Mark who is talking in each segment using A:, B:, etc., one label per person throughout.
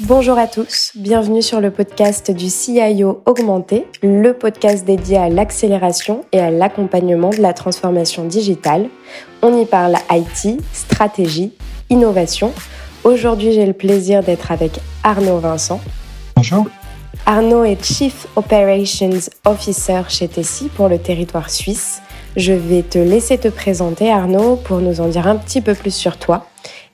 A: Bonjour à tous, bienvenue sur le podcast du CIO Augmenté, le podcast dédié à l'accélération et à l'accompagnement de la transformation digitale. On y parle IT, stratégie, innovation. Aujourd'hui, j'ai le plaisir d'être avec Arnaud Vincent.
B: Bonjour.
A: Arnaud est Chief Operations Officer chez Tessie pour le territoire suisse. Je vais te laisser te présenter Arnaud pour nous en dire un petit peu plus sur toi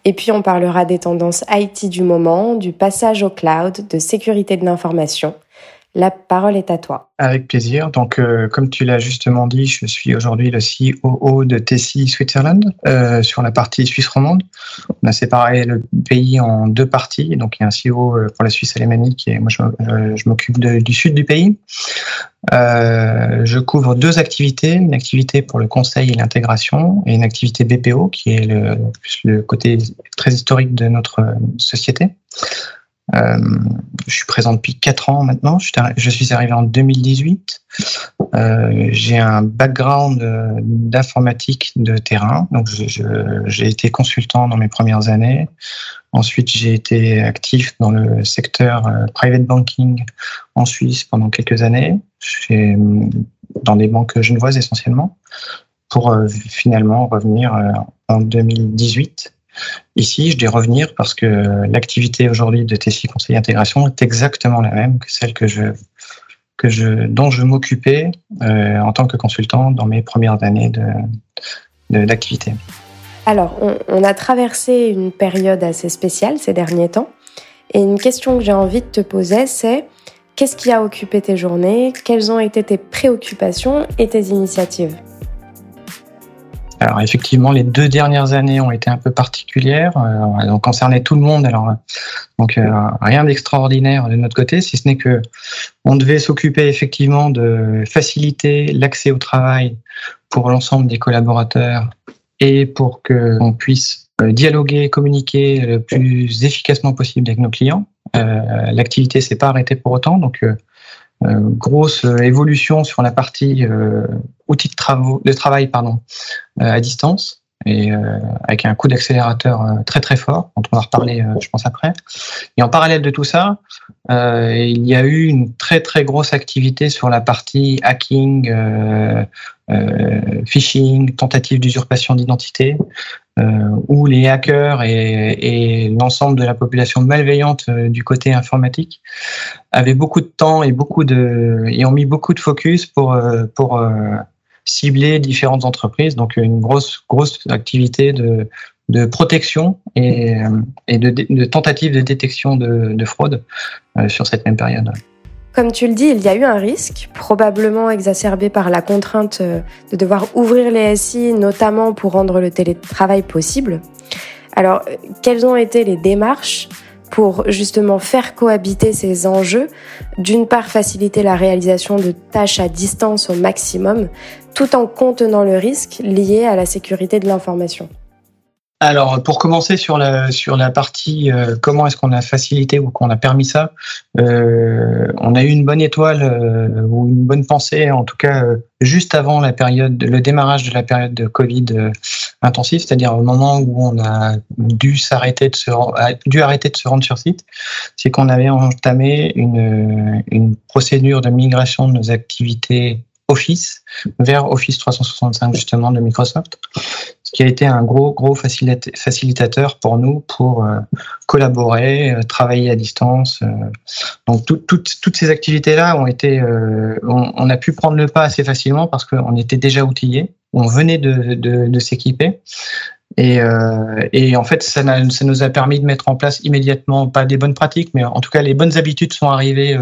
A: et puis on parlera des tendances IT du moment, du passage au cloud, de sécurité de l'information. La parole est à toi.
B: Avec plaisir. Donc, euh, comme tu l'as justement dit, je suis aujourd'hui le COO de Tessie Switzerland euh, sur la partie Suisse romande. On a séparé le pays en deux parties. Donc, il y a un CEO euh, pour la Suisse alémanique et moi, je, m'occupe du sud du pays. je couvre deux activités, une activité pour le conseil et l'intégration et une activité BPO qui est le, le côté très historique de notre société. Euh, je suis présent depuis 4 ans maintenant. Je suis arrivé en 2018. Euh, j'ai un background euh, d'informatique de terrain. Donc, j'ai été consultant dans mes premières années. Ensuite, j'ai été actif dans le secteur private banking en Suisse pendant quelques années, dans des banques genevoises essentiellement, pour finalement revenir en 2018 Ici, je vais revenir parce que l'activité aujourd'hui de Tessie Conseil Intégration est exactement la même que celle que je, que je, dont je m'occupais euh, en tant que consultant dans mes premières années d'activité. De,
A: Alors, on, on, a traversé une période assez spéciale ces derniers temps. Et une question que j'ai envie de te poser, c'est qu'est-ce qui a occupé tes journées? Quelles ont été tes préoccupations et tes initiatives?
B: Alors effectivement, les deux dernières années ont été un peu particulières. Euh, elles ont concerné tout le monde. Alors donc euh, rien d'extraordinaire de notre côté, si ce n'est que on devait s'occuper effectivement de faciliter l'accès au travail pour l'ensemble des collaborateurs et pour que on puisse euh, dialoguer, communiquer le plus efficacement possible avec nos clients. L'activité s'est pas arrêtée pour autant, donc euh, grosse euh, évolution sur la partie euh, outils de, travaux, de travail pardon, à distance et avec un coup d'accélérateur très très fort, dont on va reparler, je pense après. Et en parallèle de tout ça, il y a eu une très très grosse activité sur la partie hacking, phishing, tentative d'usurpation d'identité, euh, où les hackers et, l'ensemble de la population malveillante euh, du côté informatique avaient beaucoup de temps et beaucoup de et ont mis beaucoup de focus pour euh, pour cibler différentes entreprises. Donc une grosse grosse activité de de protection et, et de, de tentative de détection de, de fraude sur cette même période.
A: Comme tu le dis, il y a eu un risque, probablement exacerbé par la contrainte euh, de devoir ouvrir les SI, notamment pour rendre le télétravail possible. Alors, euh, quelles ont été les démarches pour justement faire cohabiter ces enjeux, d'une part faciliter la réalisation de tâches à distance au maximum, tout en contenant le risque lié à la sécurité de l'information.
B: Alors, pour commencer sur la sur la partie euh, comment est-ce qu'on a facilité ou qu'on a permis ça, euh, on a eu une bonne étoile euh, ou une bonne pensée, en tout cas juste avant la période, le démarrage de la période de Covid intensive, c'est-à-dire au moment où on a dû s'arrêter de se dû arrêter de se rendre sur site, c'est qu'on avait entamé une une procédure de migration de nos activités Office vers Office 365 justement de Microsoft qui a été un gros, gros facilitateur pour nous pour euh, collaborer, euh, travailler à distance. Euh. Donc, toutes ces activités-là ont été, on, a pu prendre le pas assez facilement parce qu'on était déjà outillés, on venait de, de, s'équiper. Et, et, en fait, ça, nous a permis de mettre en place immédiatement, pas des bonnes pratiques, mais en tout cas, les bonnes habitudes sont arrivées,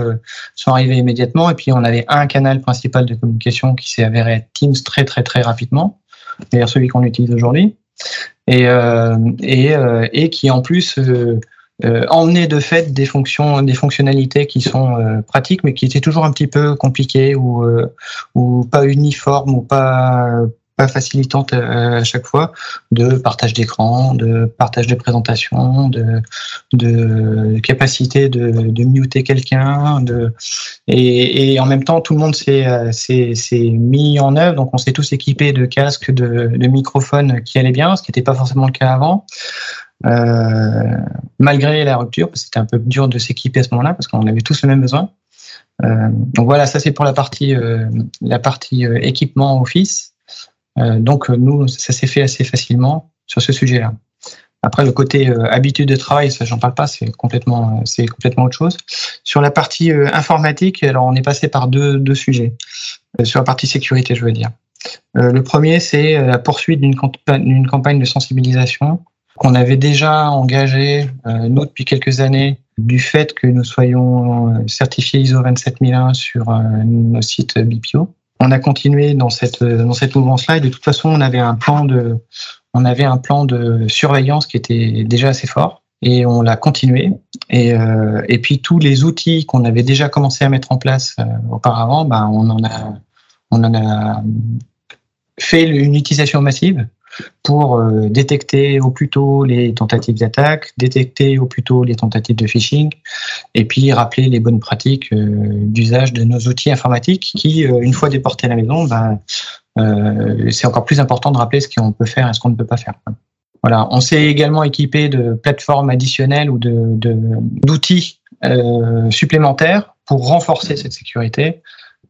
B: sont arrivées immédiatement. Et puis, on avait un canal principal de communication qui s'est avéré Teams très, très, très rapidement c'est-à-dire celui qu'on utilise aujourd'hui, et, euh, et, euh, et, qui en plus euh, emmenait de fait des fonctions, des fonctionnalités qui sont pratiques, mais qui étaient toujours un petit peu compliquées ou, ou pas uniformes ou pas facilitante euh, à chaque fois de partage d'écran, de partage de présentation, de, capacité de, de muter quelqu'un, de et, en même temps tout le monde s'est mis en œuvre, donc on s'est tous équipés de casques, de, microphones qui allaient bien, ce qui n'était pas forcément le cas avant. euh, malgré la rupture, c'était un peu dur de s'équiper à ce moment-là, parce qu'on avait tous le même besoin. Euh, donc voilà, ça c'est pour la partie, euh, la partie euh, équipement Office. Donc nous, ça s'est fait assez facilement sur ce sujet-là. Après, le côté habitude de travail, ça j'en parle pas, c'est complètement, c'est complètement autre chose. Sur la partie informatique, alors on est passé par deux, deux sujets. sur la partie sécurité, je veux dire. le premier, c'est la poursuite d'une campagne, de sensibilisation qu'on avait déjà engagée, nous, depuis quelques années, du fait que nous soyons euh, certifiés ISO 27001 sur euh, nos sites BPO. On a continué dans cette euh, dans cette mouvance-là. Et de toute façon on avait un plan de on avait un plan de surveillance qui était déjà assez fort. Et on l'a continué. Et et puis tous les outils qu'on avait déjà commencé à mettre en place auparavant, ben on en a on en a fait une utilisation massive pour euh, détecter au plus tôt les tentatives d'attaque, détecter au plus tôt les tentatives de phishing, et puis rappeler les bonnes pratiques euh, d'usage de nos outils informatiques qui, euh, une fois déportés à la maison, ben, c'est encore plus important de rappeler ce qu'on peut faire et ce qu'on ne peut pas faire. On s'est également équipé de plateformes additionnelles ou d'outils supplémentaires pour renforcer cette sécurité.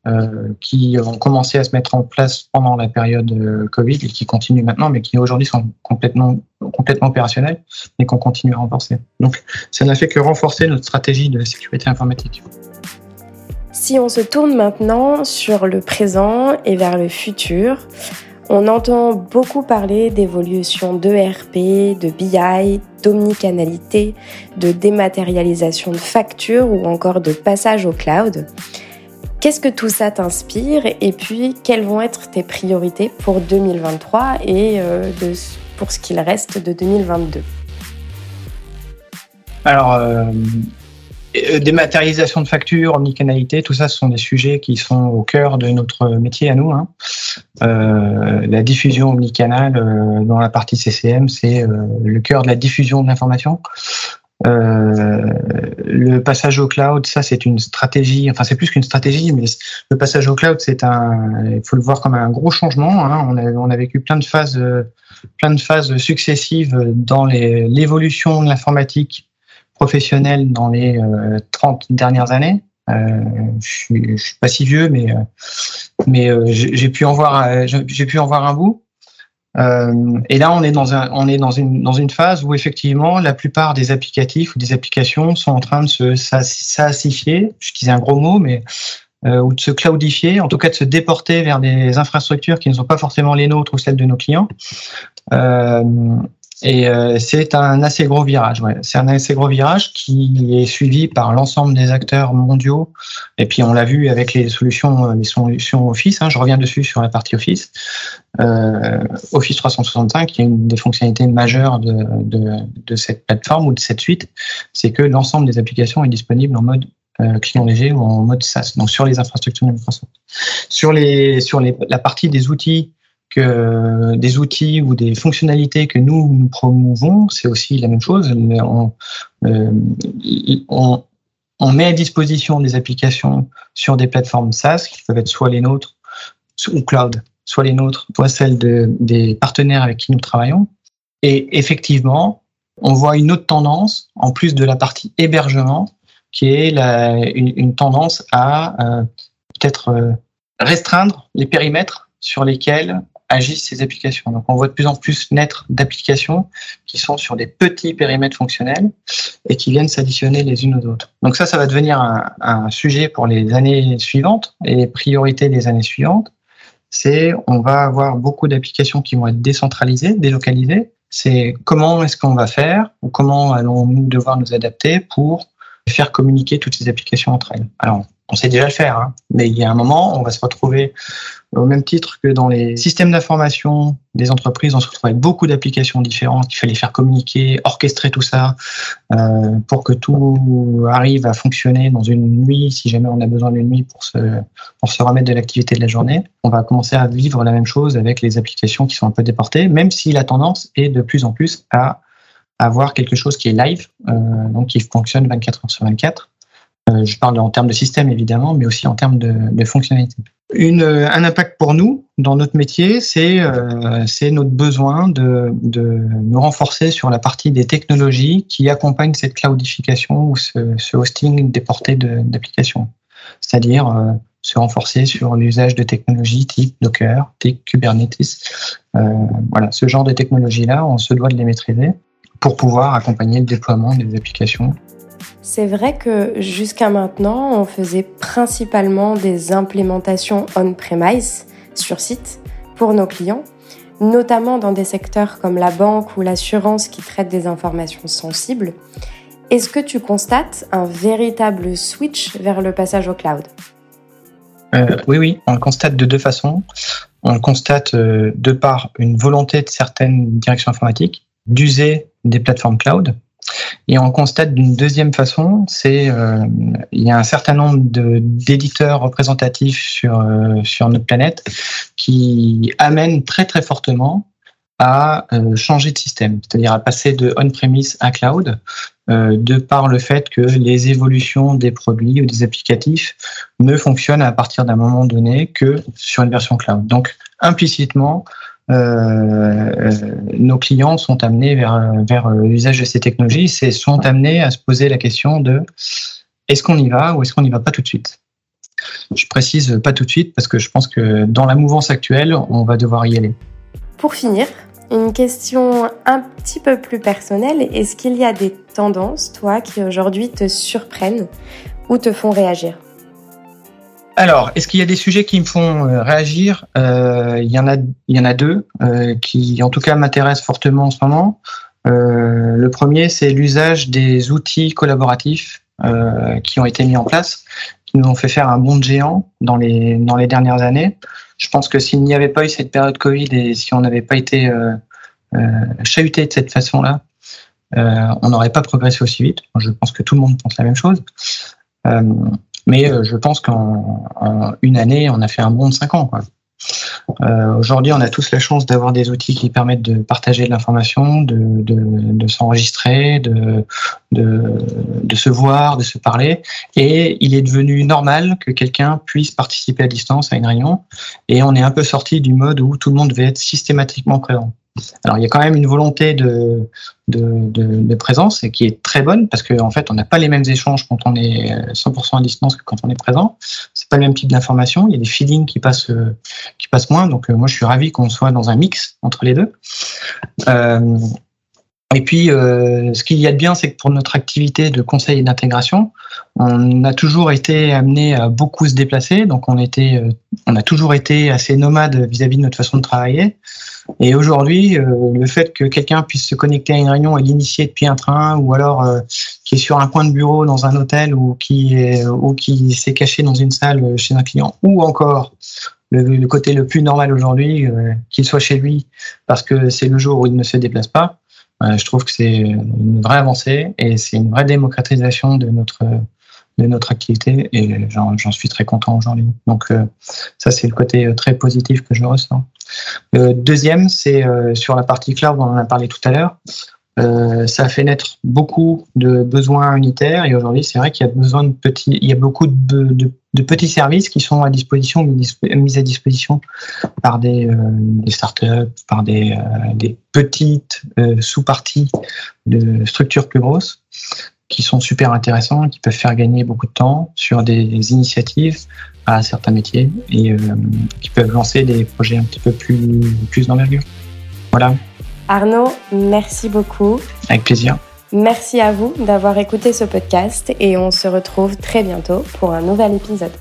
B: Euh, qui ont commencé à se mettre en place pendant la période euh, Covid et qui continuent maintenant, mais qui aujourd'hui sont complètement, complètement opérationnels et qu'on continue à renforcer. Donc, ça n'a fait que renforcer notre stratégie de sécurité informatique.
A: Si on se tourne maintenant sur le présent et vers le futur, on entend beaucoup parler d'évolution d'ERP, de BI, d'omnicanalité, de dématérialisation de factures ou encore de passage au cloud. Qu'est-ce que tout ça t'inspire et puis quelles vont être tes priorités pour 2023 et euh, pour ce qu'il reste de 2022
B: Alors, euh, euh, dématérialisation de factures, omnicanalité, tout ça, ce sont des sujets qui sont au cœur de notre métier à nous. Hein. la diffusion omnicanale dans la partie CCM, c'est le cœur de la diffusion de l'information. Euh, le passage au cloud, ça c'est une stratégie. Enfin, c'est plus qu'une stratégie, mais le passage au cloud, c'est un. Il faut le voir comme un gros changement. Hein. On, a, on a vécu plein de phases, plein de phases successives dans l'évolution de l'informatique professionnelle dans les 30 euh, dernières années. Euh, je, suis, je suis pas si vieux, mais mais j'ai pu en voir j'ai pu en voir un bout. Euh, et là, on est dans un, on est dans une dans une phase où effectivement, la plupart des applicatifs ou des applications sont en train de se sassifier. Je disais un gros mot, mais euh, ou de se cloudifier, en tout cas de se déporter vers des infrastructures qui ne sont pas forcément les nôtres ou celles de nos clients. Euh, et euh, c'est un assez gros virage. C'est un assez gros virage qui est suivi par l'ensemble des acteurs mondiaux. Et puis on l'a vu avec les solutions, euh, les solutions Office. Hein, je reviens dessus sur la partie Office. Euh, Office 365, qui est une des fonctionnalités majeures de, cette plateforme ou de cette suite, c'est que l'ensemble des applications est disponible en mode client léger ou en mode SaaS, donc sur les infrastructures de Microsoft. Sur les sur les, la partie des outils que des outils ou des fonctionnalités que nous nous promouvons, c'est aussi la même chose. On, euh, on, on, met à disposition des applications sur des plateformes SaaS qui peuvent être soit les nôtres ou cloud, soit les nôtres, soit celles de, des partenaires avec qui nous travaillons. Et effectivement, on voit une autre tendance, en plus de la partie hébergement, qui est la, une, une, tendance à euh, peut-être euh, restreindre les périmètres sur lesquels agissent ces applications. Donc on voit de plus en plus naître d'applications qui sont sur des petits périmètres fonctionnels et qui viennent s'additionner les unes aux autres. Donc ça, ça va devenir un, sujet pour les années suivantes et les priorités des années suivantes. C'est on va avoir beaucoup d'applications qui vont être décentralisées, délocalisées. C'est comment est-ce qu'on va faire ou comment allons-nous devoir nous adapter pour faire communiquer toutes ces applications entre elles. Alors, on sait déjà le faire, hein, mais il y a un moment, on va se retrouver au même titre que dans les systèmes d'information des entreprises, on se retrouve avec beaucoup d'applications différentes. Il fallait faire communiquer, orchestrer tout ça euh, pour que tout arrive à fonctionner dans une nuit, si jamais on a besoin d'une nuit pour se, remettre de l'activité de la journée. On va commencer à vivre la même chose avec les applications qui sont un peu déportées, même si la tendance est de plus en plus à avoir quelque chose qui est live, euh, donc qui fonctionne 24 heures sur 24. Euh, je parle en termes de système évidemment, mais aussi en termes de, de fonctionnalité. une, un impact pour nous dans notre métier, c'est euh, notre besoin de, nous renforcer sur la partie des technologies qui accompagnent cette cloudification ou ce, ce hosting déporté d'applications. C'est-à-dire euh, se renforcer sur l'usage de technologies type Docker, type Kubernetes. Euh, voilà, ce genre de technologies-là, on se doit de les maîtriser pour pouvoir accompagner le déploiement des applications
A: c'est vrai que jusqu'à maintenant, on faisait principalement des implémentations on-premise sur site pour nos clients, notamment dans des secteurs comme la banque ou l'assurance qui traitent des informations sensibles. Est-ce que tu constates un véritable switch vers le passage au cloud?
B: Euh, Oui, oui, on le constate de deux façons. On le constate euh, de par une volonté de certaines directions informatiques d'user des plateformes cloud et on constate d'une deuxième façon, c'est euh, il y a un certain nombre d'éditeurs représentatifs sur euh, sur notre planète qui amènent très très fortement à euh, changer de système, c'est-à-dire à passer de on-premise à cloud, euh, de par le fait que les évolutions des produits ou des applicatifs ne fonctionnent à partir d'un moment donné que sur une version cloud. Donc implicitement, nos clients sont amenés vers, vers l'usage de ces technologies, c'est sont amenés à se poser la question de est-ce qu'on y va ou est-ce qu'on n'y va pas tout de suite? Je précise pas tout de suite parce que je pense que dans la mouvance actuelle, on va devoir y aller.
A: Pour finir, une question un petit peu plus personnelle. Est-ce qu'il y a des tendances, toi, qui aujourd'hui te surprennent ou te font réagir?
B: Alors, est-ce qu'il y a des sujets qui me font euh, réagir? Euh, Il y en a, deux euh, qui, en tout cas, m'intéressent fortement en ce moment. le premier, c'est l'usage des outils collaboratifs qui ont été mis en place, qui nous ont fait faire un bond géant dans les dans les dernières années. Je pense que s'il n'y avait pas eu cette période Covid et si on n'avait pas été chahuté de cette façon-là, on n'aurait pas progressé aussi vite. Je pense que tout le monde pense la même chose. Mais euh, je pense qu'en une année, on a fait un bond de cinq ans. Euh, Aujourd'hui, on a tous la chance d'avoir des outils qui permettent de partager de l'information, de, s'enregistrer, de, de, se voir, de se parler. Et il est devenu normal que quelqu'un puisse participer à distance à une réunion. Et on est un peu sorti du mode où tout le monde devait être systématiquement présent. Alors il y a quand même une volonté de, présence qui est très bonne parce qu'en en fait on n'a pas les mêmes échanges quand on est 100% à distance que quand on est présent. C'est pas le même type d'information. Il y a des feelings qui passent passent moins. Donc euh, moi je suis ravi qu'on soit dans un mix entre les deux. Euh, et puis, euh, ce qu'il y a de bien, c'est que pour notre activité de conseil et d'intégration, on a toujours été amené à beaucoup se déplacer. Donc, on était, on a toujours été assez nomade vis-à-vis de notre façon de travailler. Et aujourd'hui, euh, le fait que quelqu'un puisse se connecter à une réunion et l'initier depuis un train, ou alors euh, qui est sur un point de bureau dans un hôtel, ou qui est, ou qui s'est caché dans une salle chez un client, ou encore le, côté le plus normal aujourd'hui, euh, qu'il soit chez lui, parce que c'est le jour où il ne se déplace pas. je trouve que c'est une vraie avancée et c'est une vraie démocratisation de notre de notre activité et j'en suis très content aujourd'hui. Donc ça c'est le côté très positif que je ressens. Le deuxième, c'est euh, sur la partie cloud, on en a parlé tout à l'heure. Euh, ça a fait naître beaucoup de besoins unitaires et aujourd'hui, c'est vrai qu'il y a besoin de petits, il y a beaucoup de, petits services qui sont à disposition, mis à disposition par des, euh, startups, par des petites sous-parties de structures plus grosses qui sont super intéressants, qui peuvent faire gagner beaucoup de temps sur des initiatives à certains métiers et euh, qui peuvent lancer des projets un petit peu plus, plus d'envergure. Voilà.
A: Arnaud, merci beaucoup.
B: Avec plaisir.
A: Merci à vous d'avoir écouté ce podcast et on se retrouve très bientôt pour un nouvel épisode.